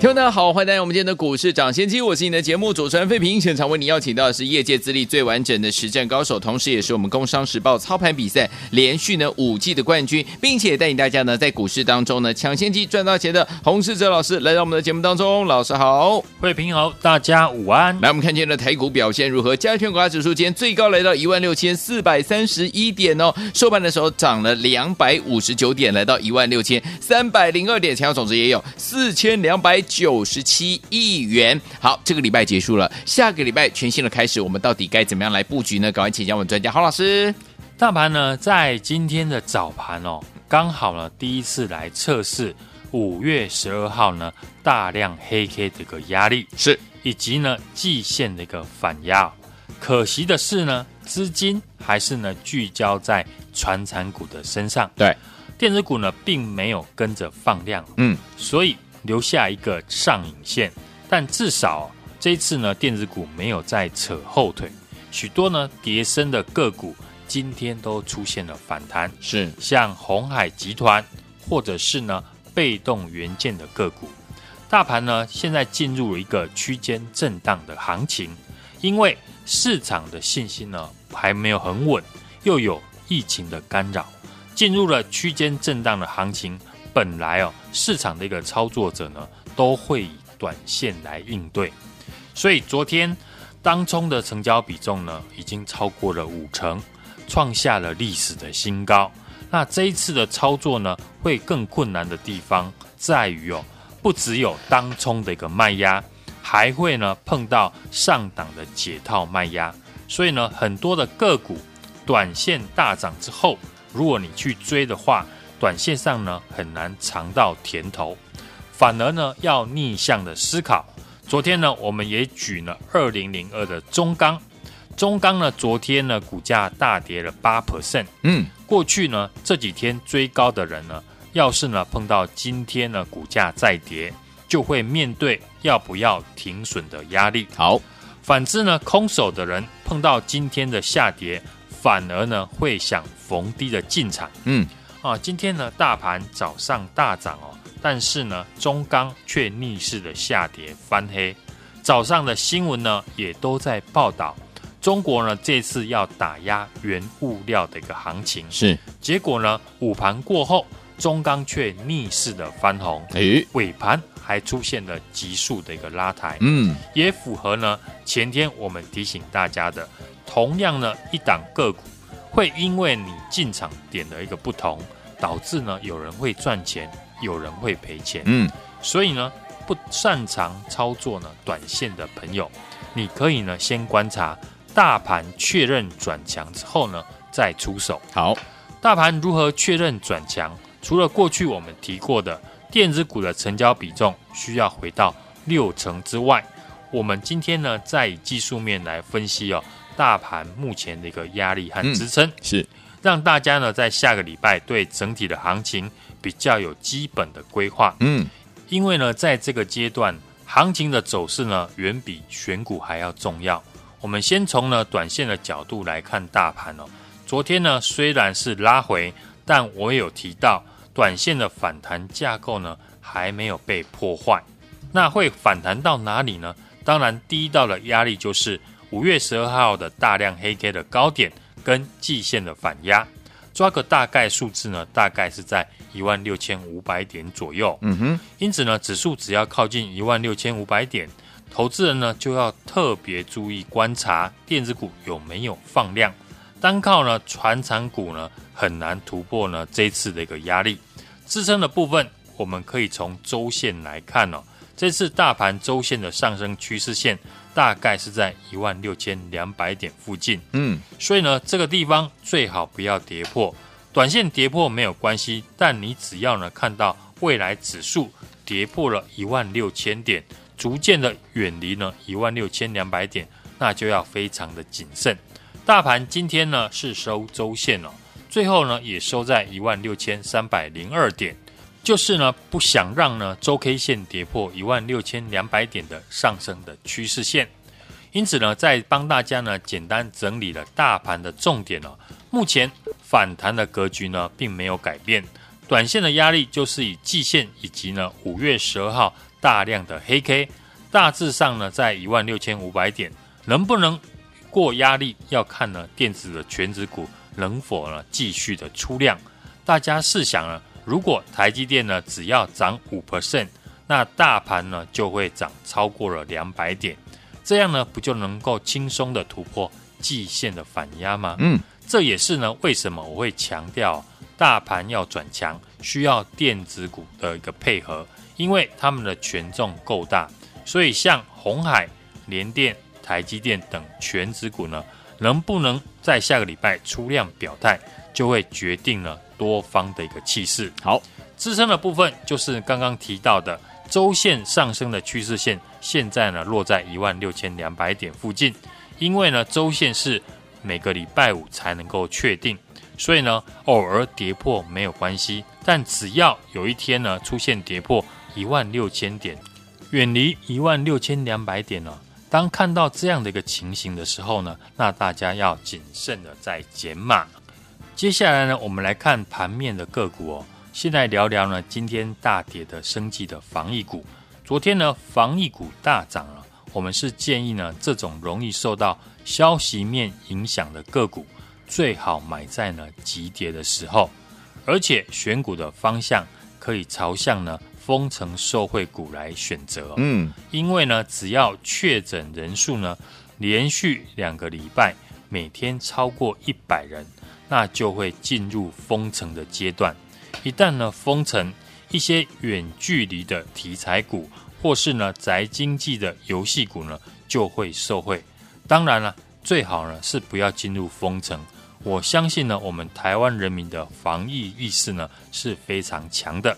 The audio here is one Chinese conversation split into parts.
听众大家好，欢迎来到我们今天的股市涨先机，我是你的节目主持人费平。现场为你邀请到的是业界资历最完整的实战高手，同时也是我们工商时报操盘比赛连续呢五季的冠军，并且带领大家呢在股市当中呢抢先机赚到钱的洪世哲老师来到我们的节目当中。老师好，费平好，大家午安。来，我们看见了台股表现如何？加权股价指数今天最高来到一万六千四百三十一点哦，收盘的时候涨了两百五十九点，来到一万六千三百零二点，成交总值也有四千两百。九十七亿元。好，这个礼拜结束了，下个礼拜全新的开始，我们到底该怎么样来布局呢？赶快请教我们专家郝老师。大盘呢，在今天的早盘哦，刚好呢第一次来测试五月十二号呢大量黑 K 的一个压力，是以及呢季线的一个反压。可惜的是呢，资金还是呢聚焦在传产股的身上，对，电子股呢并没有跟着放量，嗯，所以。留下一个上影线，但至少这一次呢，电子股没有再扯后腿，许多呢跌升的个股今天都出现了反弹，是像鸿海集团或者是呢被动元件的个股。大盘呢现在进入了一个区间震荡的行情，因为市场的信心呢还没有很稳，又有疫情的干扰，进入了区间震荡的行情。本来哦，市场的一个操作者呢，都会以短线来应对，所以昨天当冲的成交比重呢，已经超过了五成，创下了历史的新高。那这一次的操作呢，会更困难的地方在于哦，不只有当冲的一个卖压，还会呢碰到上档的解套卖压，所以呢，很多的个股短线大涨之后，如果你去追的话，短线上呢，很难尝到甜头，反而呢要逆向的思考。昨天呢，我们也举了二零零二的中钢，中钢呢昨天呢股价大跌了八 percent。嗯，过去呢这几天追高的人呢，要是呢碰到今天呢股价再跌，就会面对要不要停损的压力。好，反之呢空手的人碰到今天的下跌，反而呢会想逢低的进场。嗯。啊，今天呢，大盘早上大涨哦，但是呢，中钢却逆势的下跌翻黑。早上的新闻呢，也都在报道中国呢这次要打压原物料的一个行情。是，结果呢，午盘过后，中钢却逆势的翻红，诶，尾盘还出现了急速的一个拉抬。嗯，也符合呢前天我们提醒大家的，同样呢一档个股。会因为你进场点的一个不同，导致呢有人会赚钱，有人会赔钱。嗯，所以呢不擅长操作呢短线的朋友，你可以呢先观察大盘确认转强之后呢再出手。好，大盘如何确认转强？除了过去我们提过的电子股的成交比重需要回到六成之外，我们今天呢再以技术面来分析哦。大盘目前的一个压力和支撑、嗯、是让大家呢在下个礼拜对整体的行情比较有基本的规划。嗯，因为呢在这个阶段，行情的走势呢远比选股还要重要。我们先从呢短线的角度来看大盘哦。昨天呢虽然是拉回，但我也有提到短线的反弹架构呢还没有被破坏。那会反弹到哪里呢？当然，第一道的压力就是。五月十二号的大量黑 K 的高点跟季线的反压，抓个大概数字呢，大概是在一万六千五百点左右。嗯哼，因此呢，指数只要靠近一万六千五百点，投资人呢就要特别注意观察电子股有没有放量。单靠呢传产股呢很难突破呢这次的一个压力支撑的部分，我们可以从周线来看哦。这次大盘周线的上升趋势线。大概是在一万六千两百点附近，嗯，所以呢，这个地方最好不要跌破，短线跌破没有关系，但你只要呢看到未来指数跌破了一万六千点，逐渐的远离呢一万六千两百点，那就要非常的谨慎。大盘今天呢是收周线哦，最后呢也收在一万六千三百零二点，就是呢不想让呢周 K 线跌破一万六千两百点的上升的趋势线。因此呢，在帮大家呢简单整理了大盘的重点哦。目前反弹的格局呢并没有改变，短线的压力就是以季线以及呢五月十二号大量的黑 K，大致上呢在一万六千五百点，能不能过压力要看呢电子的权值股能否呢继续的出量。大家试想呢，如果台积电呢只要涨五 percent，那大盘呢就会涨超过了两百点。这样呢，不就能够轻松的突破季线的反压吗？嗯，这也是呢，为什么我会强调大盘要转强，需要电子股的一个配合，因为他们的权重够大，所以像红海、联电、台积电等权值股呢，能不能在下个礼拜出量表态，就会决定了多方的一个气势。好，支撑的部分就是刚刚提到的。周线上升的趋势线现在呢落在一万六千两百点附近，因为呢周线是每个礼拜五才能够确定，所以呢偶尔跌破没有关系，但只要有一天呢出现跌破一万六千点，远离一万六千两百点呢，当看到这样的一个情形的时候呢，那大家要谨慎的再减码。接下来呢，我们来看盘面的个股哦。先来聊聊呢，今天大跌的生技的防疫股。昨天呢，防疫股大涨了。我们是建议呢，这种容易受到消息面影响的个股，最好买在呢急跌的时候，而且选股的方向可以朝向呢封城受惠股来选择。嗯，因为呢，只要确诊人数呢连续两个礼拜每天超过一百人，那就会进入封城的阶段。一旦呢封城，一些远距离的题材股，或是呢宅经济的游戏股呢，就会受惠。当然了，最好呢是不要进入封城。我相信呢，我们台湾人民的防疫意识呢是非常强的。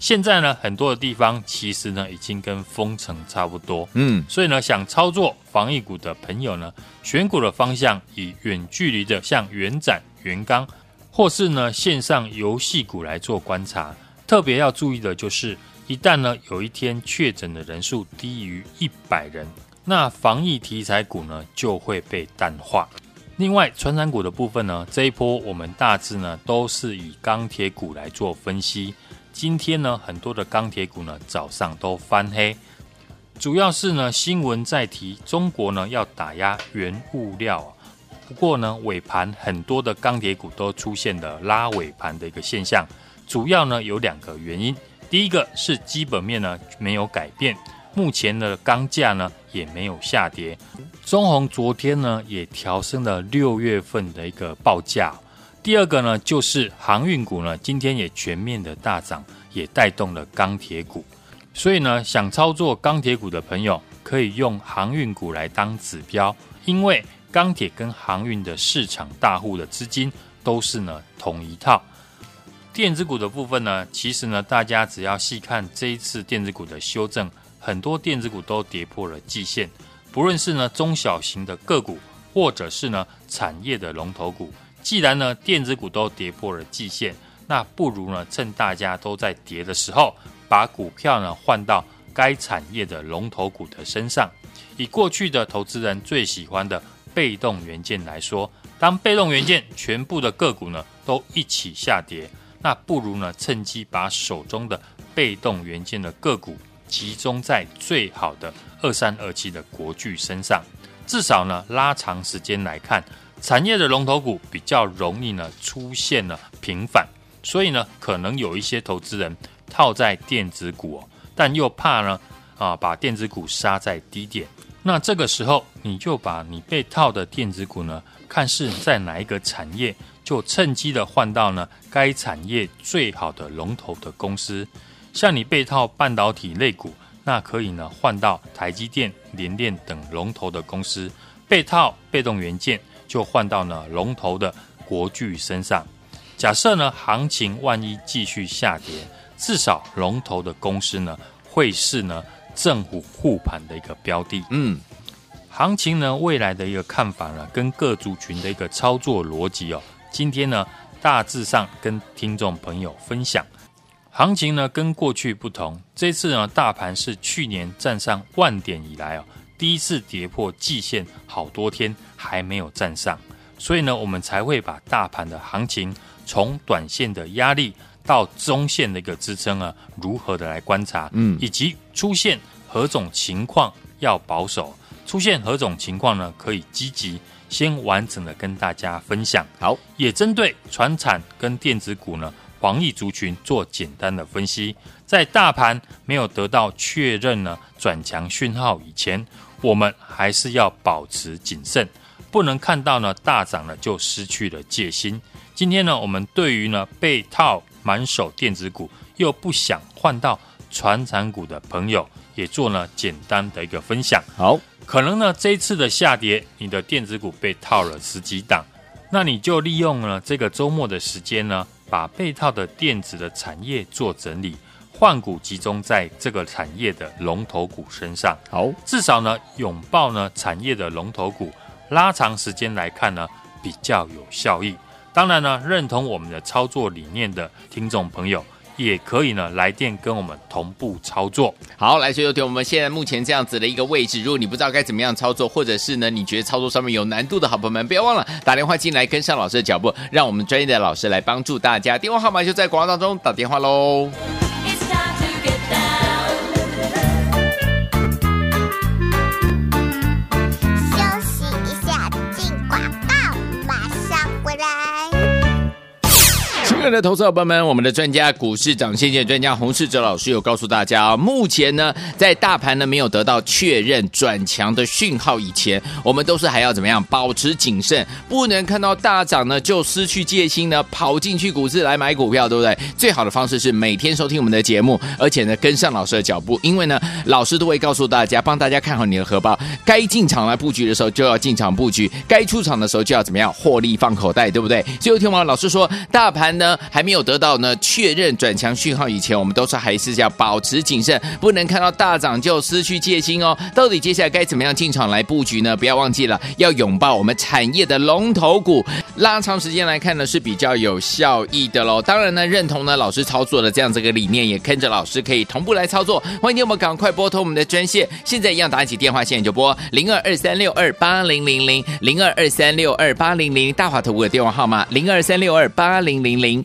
现在呢，很多的地方其实呢已经跟封城差不多。嗯，所以呢，想操作防疫股的朋友呢，选股的方向以远距离的，像元展、元刚。或是呢，线上游戏股来做观察，特别要注意的就是，一旦呢有一天确诊的人数低于一百人，那防疫题材股呢就会被淡化。另外，传染股的部分呢，这一波我们大致呢都是以钢铁股来做分析。今天呢，很多的钢铁股呢早上都翻黑，主要是呢新闻在提中国呢要打压原物料啊。不过呢，尾盘很多的钢铁股都出现了拉尾盘的一个现象，主要呢有两个原因。第一个是基本面呢没有改变，目前的钢价呢也没有下跌。中鸿昨天呢也调升了六月份的一个报价。第二个呢就是航运股呢今天也全面的大涨，也带动了钢铁股。所以呢，想操作钢铁股的朋友可以用航运股来当指标，因为。钢铁跟航运的市场大户的资金都是呢同一套。电子股的部分呢，其实呢，大家只要细看这一次电子股的修正，很多电子股都跌破了季线。不论是呢中小型的个股，或者是呢产业的龙头股，既然呢电子股都跌破了季线，那不如呢趁大家都在跌的时候，把股票呢换到该产业的龙头股的身上。以过去的投资人最喜欢的。被动元件来说，当被动元件全部的个股呢都一起下跌，那不如呢趁机把手中的被动元件的个股集中在最好的二三二七的国巨身上，至少呢拉长时间来看，产业的龙头股比较容易呢出现了平反，所以呢可能有一些投资人套在电子股，但又怕呢啊把电子股杀在低点。那这个时候，你就把你被套的电子股呢，看是在哪一个产业，就趁机的换到呢该产业最好的龙头的公司。像你被套半导体类股，那可以呢换到台积电、联电等龙头的公司；被套被动元件，就换到呢龙头的国巨身上。假设呢行情万一继续下跌，至少龙头的公司呢会是呢。政府护盘的一个标的，嗯，行情呢，未来的一个看法呢，跟各族群的一个操作逻辑哦，今天呢，大致上跟听众朋友分享。行情呢，跟过去不同，这次呢，大盘是去年站上万点以来哦，第一次跌破季线，好多天还没有站上，所以呢，我们才会把大盘的行情从短线的压力到中线的一个支撑啊，如何的来观察，嗯，以及出现何种情况要保守。出现何种情况呢？可以积极先完整的跟大家分享。好，也针对传产跟电子股呢，防疫族群做简单的分析。在大盘没有得到确认呢转强讯号以前，我们还是要保持谨慎，不能看到呢大涨了就失去了戒心。今天呢，我们对于呢被套满手电子股又不想换到传产股的朋友，也做了简单的一个分享。好。可能呢，这一次的下跌，你的电子股被套了十几档，那你就利用了这个周末的时间呢，把被套的电子的产业做整理，换股集中在这个产业的龙头股身上。好，至少呢，拥抱呢产业的龙头股，拉长时间来看呢，比较有效益。当然呢，认同我们的操作理念的听众朋友。也可以呢，来电跟我们同步操作。好，来，所以有听我们现在目前这样子的一个位置，如果你不知道该怎么样操作，或者是呢，你觉得操作上面有难度的好朋友们，不要忘了打电话进来跟上老师的脚步，让我们专业的老师来帮助大家。电话号码就在广告当中，打电话喽。亲爱的投资伙伴们，我们的专家股市涨先见专家洪世哲老师有告诉大家啊，目前呢，在大盘呢没有得到确认转强的讯号以前，我们都是还要怎么样保持谨慎，不能看到大涨呢就失去戒心呢，跑进去股市来买股票，对不对？最好的方式是每天收听我们的节目，而且呢跟上老师的脚步，因为呢老师都会告诉大家，帮大家看好你的荷包，该进场来布局的时候就要进场布局，该出场的时候就要怎么样获利放口袋，对不对？最后听完老师说，大盘呢。还没有得到呢确认转强讯号以前，我们都是还是要保持谨慎，不能看到大涨就失去戒心哦。到底接下来该怎么样进场来布局呢？不要忘记了，要拥抱我们产业的龙头股，拉长时间来看呢是比较有效益的喽。当然呢，认同呢老师操作的这样这个理念，也跟着老师可以同步来操作。欢迎你们赶快拨通我们的专线，现在一样打起电话线就拨零二二三六二八零零零零二二三六二八零零大华投顾的电话号码零二三六二八零零零。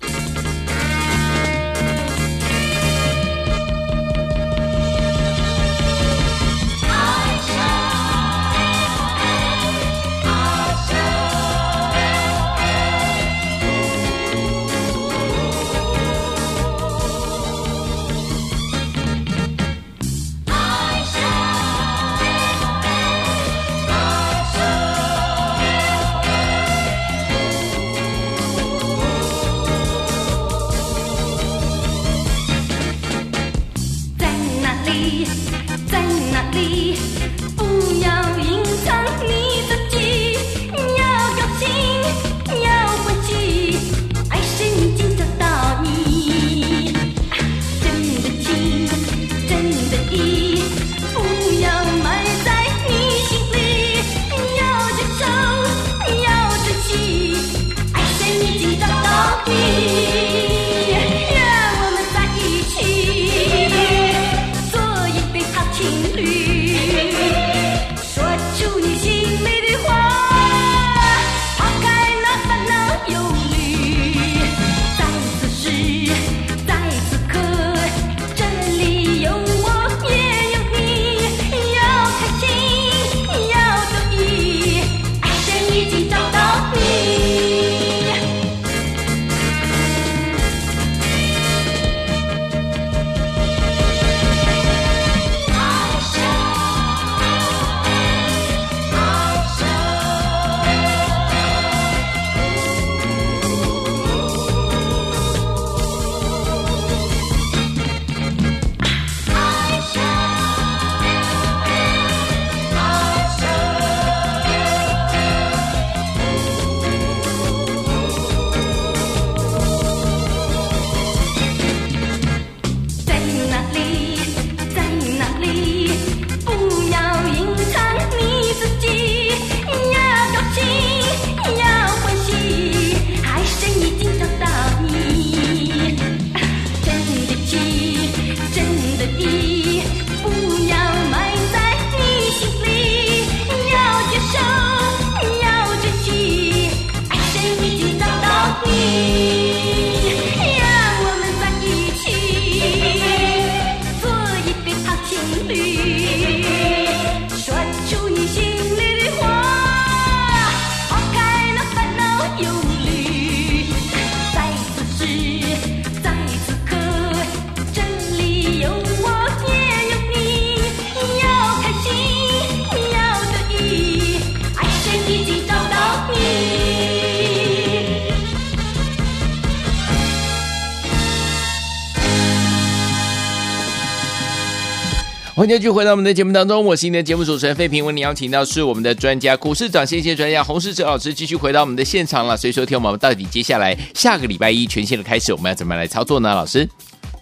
迎继续回到我们的节目当中，我是今天的节目主持人费平，为您邀请到是我们的专家股市涨先机专家洪世哲老师，继续回到我们的现场了。所以说，听我们到底接下来下个礼拜一全新的开始，我们要怎么样来操作呢？老师，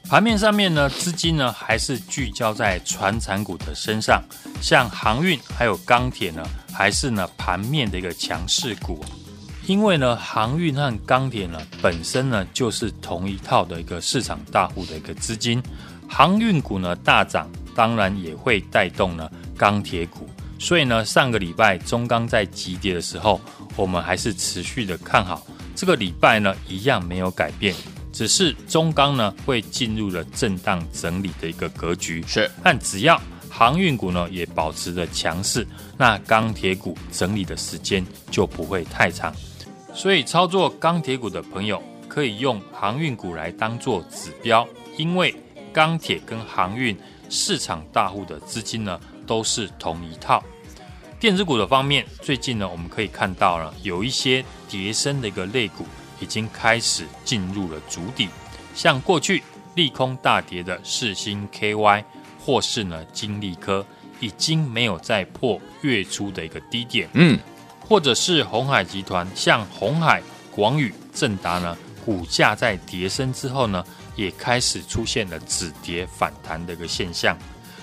盘面上面呢，资金呢还是聚焦在传产股的身上，像航运还有钢铁呢，还是呢盘面的一个强势股。因为呢，航运和钢铁呢本身呢就是同一套的一个市场大户的一个资金，航运股呢大涨，当然也会带动呢钢铁股。所以呢，上个礼拜中钢在急跌的时候，我们还是持续的看好。这个礼拜呢一样没有改变，只是中钢呢会进入了震荡整理的一个格局。是，但只要航运股呢也保持着强势，那钢铁股整理的时间就不会太长。所以，操作钢铁股的朋友可以用航运股来当做指标，因为钢铁跟航运市场大户的资金呢都是同一套。电子股的方面，最近呢我们可以看到了有一些叠升的一个类股已经开始进入了主底，像过去利空大跌的世星 KY 或是呢金利科，已经没有再破月初的一个低点。嗯。或者是鸿海集团，像鸿海、广宇、正达呢，股价在跌升之后呢，也开始出现了止跌反弹的一个现象。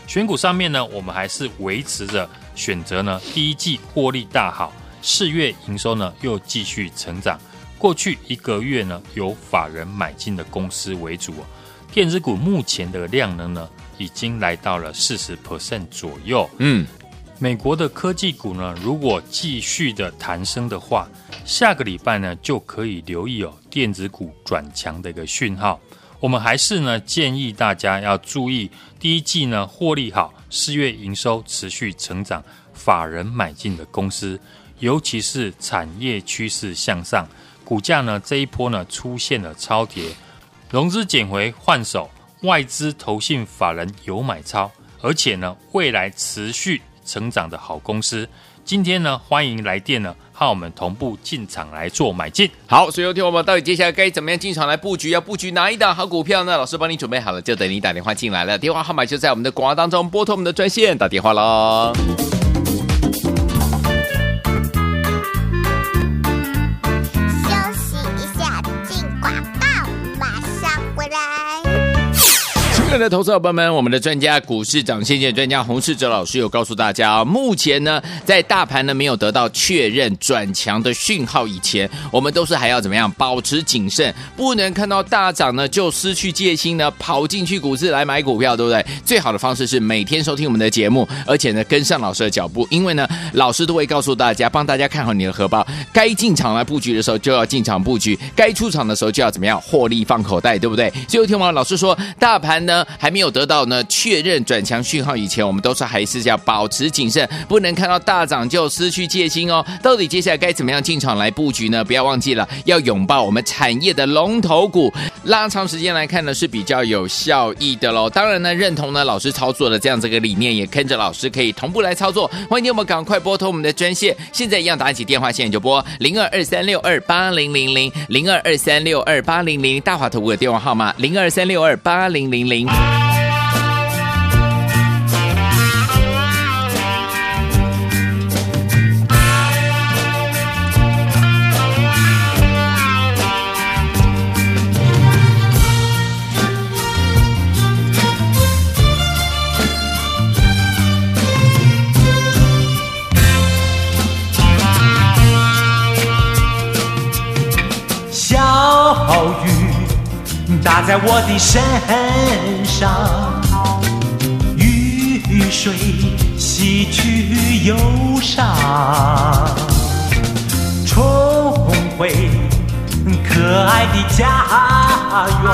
选股上面呢，我们还是维持着选择呢，第一季获利大好，四月营收呢又继续成长。过去一个月呢，由法人买进的公司为主。电子股目前的量能呢，已经来到了四十 percent 左右。嗯。美国的科技股呢，如果继续的弹升的话，下个礼拜呢就可以留意哦，电子股转强的一个讯号。我们还是呢建议大家要注意，第一季呢获利好，四月营收持续成长，法人买进的公司，尤其是产业趋势向上，股价呢这一波呢出现了超跌，融资减回换手，外资投信法人有买超，而且呢未来持续。成长的好公司，今天呢，欢迎来电呢，和我们同步进场来做买进。好，所以有听我们到底接下来该怎么样进场来布局？要布局哪一档好股票呢？老师帮你准备好了，就等你打电话进来了。电话号码就在我们的广告当中，拨通我们的专线打电话喽。亲爱的投资伙伴们，我们的专家股市涨先机专家洪世哲老师有告诉大家啊，目前呢，在大盘呢没有得到确认转强的讯号以前，我们都是还要怎么样保持谨慎，不能看到大涨呢就失去戒心呢，跑进去股市来买股票，对不对？最好的方式是每天收听我们的节目，而且呢跟上老师的脚步，因为呢老师都会告诉大家，帮大家看好你的荷包，该进场来布局的时候就要进场布局，该出场的时候就要怎么样获利放口袋，对不对？最后听完老师说，大盘呢。还没有得到呢确认转强讯号以前，我们都是还是要保持谨慎，不能看到大涨就失去戒心哦。到底接下来该怎么样进场来布局呢？不要忘记了，要拥抱我们产业的龙头股，拉长时间来看呢是比较有效益的喽。当然呢，认同呢老师操作的这样这个理念，也跟着老师可以同步来操作。欢迎你们赶快拨通我们的专线，现在一样打起电话线就拨零二二三六二八零零零零二二三六二八零零大华投顾的电话号码零二三六二八零零零。Bye. 在我的身上，雨水洗去忧伤，重回可爱的家园，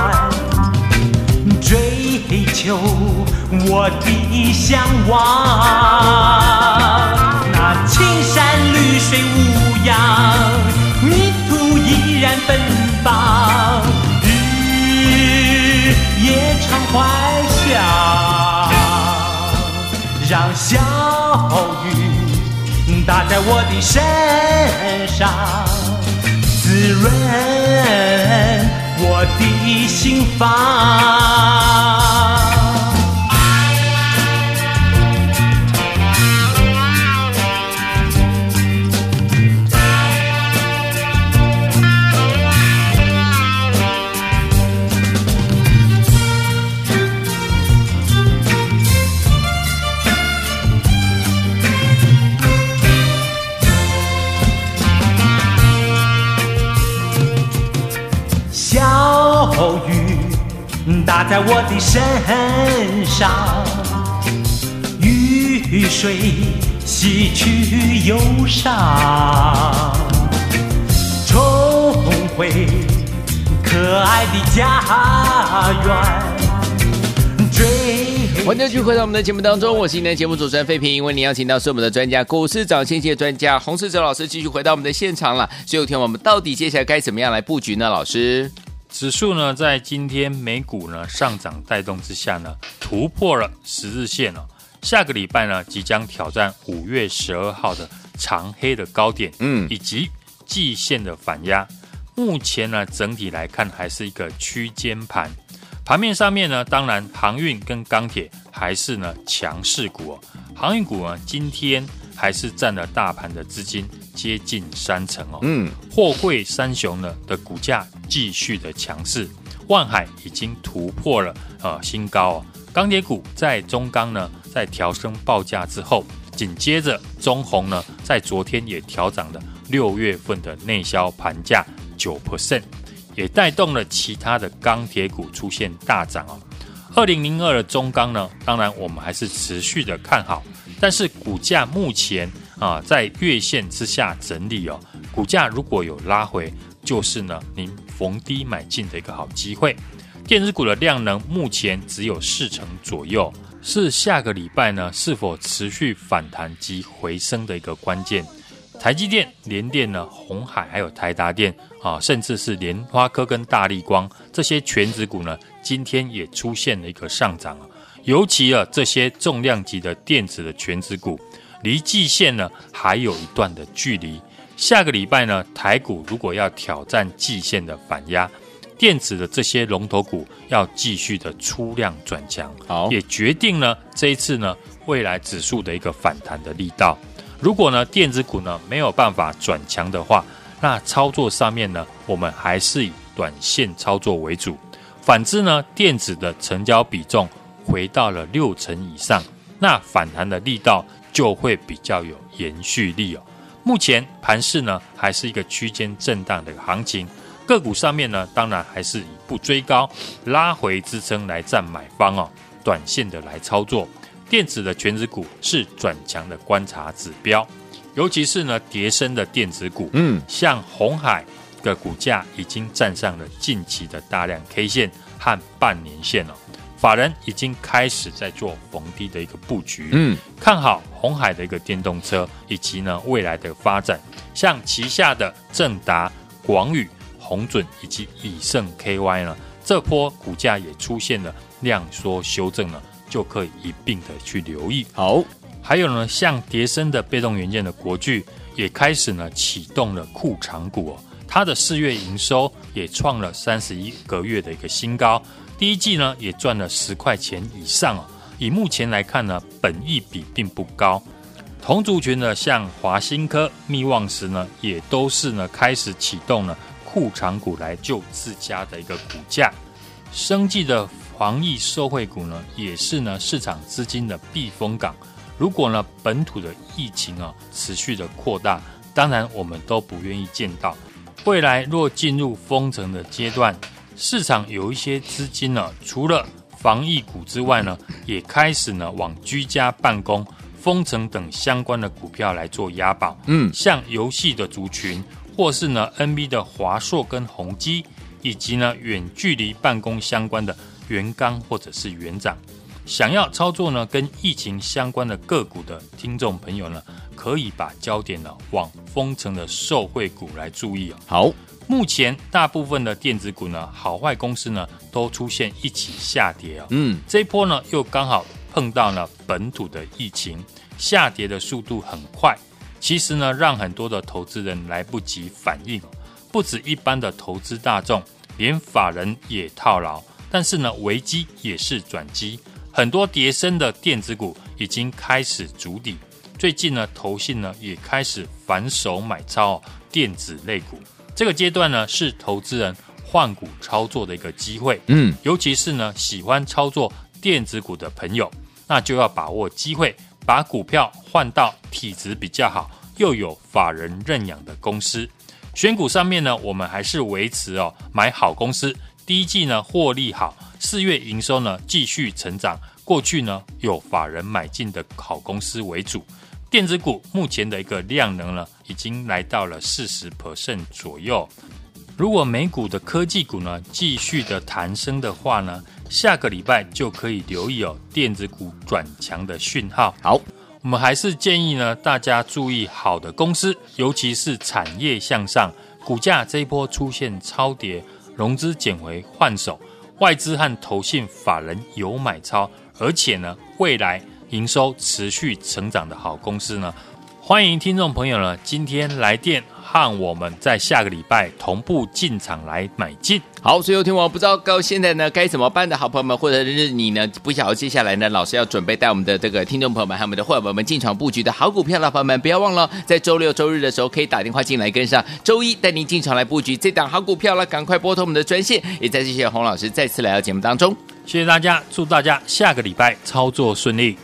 追求我的向往。那青山绿水无恙，泥土依然芬芳。夜长欢笑，让小雨打在我的身上，滋润我的心房。在我的身上，雨水洗去忧伤，重回可爱的家园。欢迎继续回到我们的节目当中，我是今天节目主持人费平。为您邀请到是我们的专家，股市涨先机专家洪世哲老师，继续回到我们的现场了。所以，有天我们到底接下来该怎么样来布局呢？老师，指数呢，在今天美股呢上涨带动之下呢，突破了十日线哦。下个礼拜呢，即将挑战五月十二号的长黑的高点，嗯，以及季线的反压。目前呢，整体来看还是一个区间盘。盘面上面呢，当然航运跟钢铁还是呢强势股哦。航运股呢，今天还是占了大盘的资金接近三成哦。嗯，货柜三雄呢的股价继续的强势，万海已经突破了呃新高哦。钢铁股在中钢呢在调升报价之后，紧接着中红呢在昨天也调涨了六月份的内销盘价九 percent。也带动了其他的钢铁股出现大涨哦。二零零二的中钢呢，当然我们还是持续的看好，但是股价目前啊在月线之下整理哦，股价如果有拉回，就是呢您逢低买进的一个好机会。电子股的量能目前只有四成左右，是下个礼拜呢是否持续反弹及回升的一个关键。台积电、联电呢，红海还有台达电啊，甚至是联发科跟大力光这些权值股呢，今天也出现了一个上涨啊。尤其啊，这些重量级的电子的权值股，离季线呢还有一段的距离。下个礼拜呢，台股如果要挑战季线的反压，电子的这些龙头股要继续的出量转强，好，也决定呢这一次呢未来指数的一个反弹的力道。如果呢电子股呢没有办法转强的话，那操作上面呢，我们还是以短线操作为主。反之呢，电子的成交比重回到了六成以上，那反弹的力道就会比较有延续力哦。目前盘势呢还是一个区间震荡的行情，个股上面呢当然还是以不追高、拉回支撑来占买方哦，短线的来操作。电子的权值股是转强的观察指标，尤其是呢，跌升的电子股，嗯，像红海的股价已经站上了近期的大量 K 线和半年线了，法人已经开始在做逢低的一个布局，嗯，看好红海的一个电动车以及呢未来的发展，像旗下的正达、广宇、红准以及以盛 KY 呢，这波股价也出现了量缩修正了。就可以一并的去留意。好，还有呢，像叠升的被动元件的国巨也开始呢启动了库藏股哦，它的四月营收也创了三十一个月的一个新高，第一季呢也赚了十块钱以上哦。以目前来看呢，本益比并不高。同族群的像华新科、密旺时呢，也都是呢开始启动了库藏股来救自家的一个股价，生计的。防疫受惠股呢，也是呢市场资金的避风港。如果呢本土的疫情啊持续的扩大，当然我们都不愿意见到。未来若进入封城的阶段，市场有一些资金呢，除了防疫股之外呢，也开始呢往居家办公、封城等相关的股票来做押宝。嗯，像游戏的族群，或是呢 NB 的华硕跟宏基，以及呢远距离办公相关的。元刚或者是元长，想要操作呢，跟疫情相关的个股的听众朋友呢，可以把焦点呢往封城的受惠股来注意哦。好，目前大部分的电子股呢，好坏公司呢都出现一起下跌啊。嗯，这一波呢又刚好碰到了本土的疫情，下跌的速度很快，其实呢让很多的投资人来不及反应，不止一般的投资大众，连法人也套牢。但是呢，危机也是转机，很多跌升的电子股已经开始筑底。最近呢，投信呢也开始反手买超电子类股。这个阶段呢，是投资人换股操作的一个机会。嗯，尤其是呢喜欢操作电子股的朋友，那就要把握机会，把股票换到体质比较好又有法人认养的公司。选股上面呢，我们还是维持哦买好公司。第一季呢获利好，四月营收呢继续成长。过去呢有法人买进的好公司为主，电子股目前的一个量能呢已经来到了四十 percent 左右。如果美股的科技股呢继续的弹升的话呢，下个礼拜就可以留意哦电子股转强的讯号。好，我们还是建议呢大家注意好的公司，尤其是产业向上，股价这一波出现超跌，融资减回换手，外资和投信法人有买超。而且呢，未来营收持续成长的好公司呢，欢迎听众朋友呢，今天来电和我们在下个礼拜同步进场来买进。好，所以有听我不知道到现在呢该怎么办的好朋友们，或者是你呢不晓得接下来呢，老师要准备带我们的这个听众朋友们还有我们的伙伴们进场布局的好股票的朋友们，不要忘了在周六周日的时候可以打电话进来跟上，周一带您进场来布局这档好股票了，赶快拨通我们的专线。也在谢谢洪老师再次来到节目当中。谢谢大家，祝大家下个礼拜操作顺利。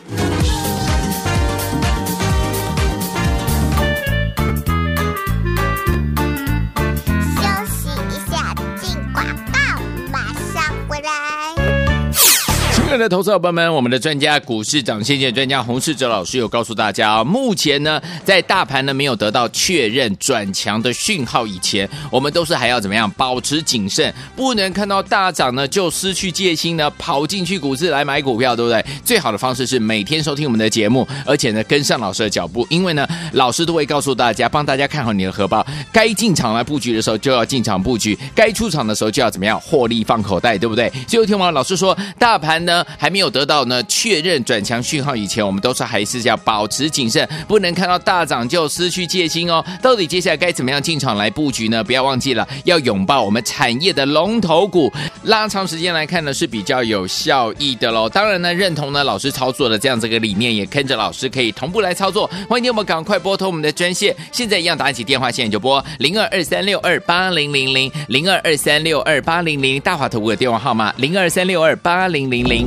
的投资伙伴们，我们的专家股市涨先见专家洪世哲老师有告诉大家，目前呢，在大盘呢没有得到确认转强的讯号以前，我们都是还要怎么样保持谨慎，不能看到大涨呢就失去戒心呢，跑进去股市来买股票，对不对？最好的方式是每天收听我们的节目，而且呢跟上老师的脚步，因为呢老师都会告诉大家，帮大家看好你的荷包，该进场来布局的时候就要进场布局，该出场的时候就要怎么样获利放口袋，对不对？最后听完老师说，大盘呢。还没有得到呢确认转强讯号以前，我们都是还是要保持谨慎，不能看到大涨就失去戒心哦。到底接下来该怎么样进场来布局呢？不要忘记了，要拥抱我们产业的龙头股，拉长时间来看呢是比较有效益的喽。当然呢，认同呢老师操作的这样这个理念，也跟着老师可以同步来操作。欢迎你们赶快拨通我们的专线，现在一样打起电话线就拨零二二三六二八零零零零二二三六二八零零大华投顾的电话号码零二三六二八零零零。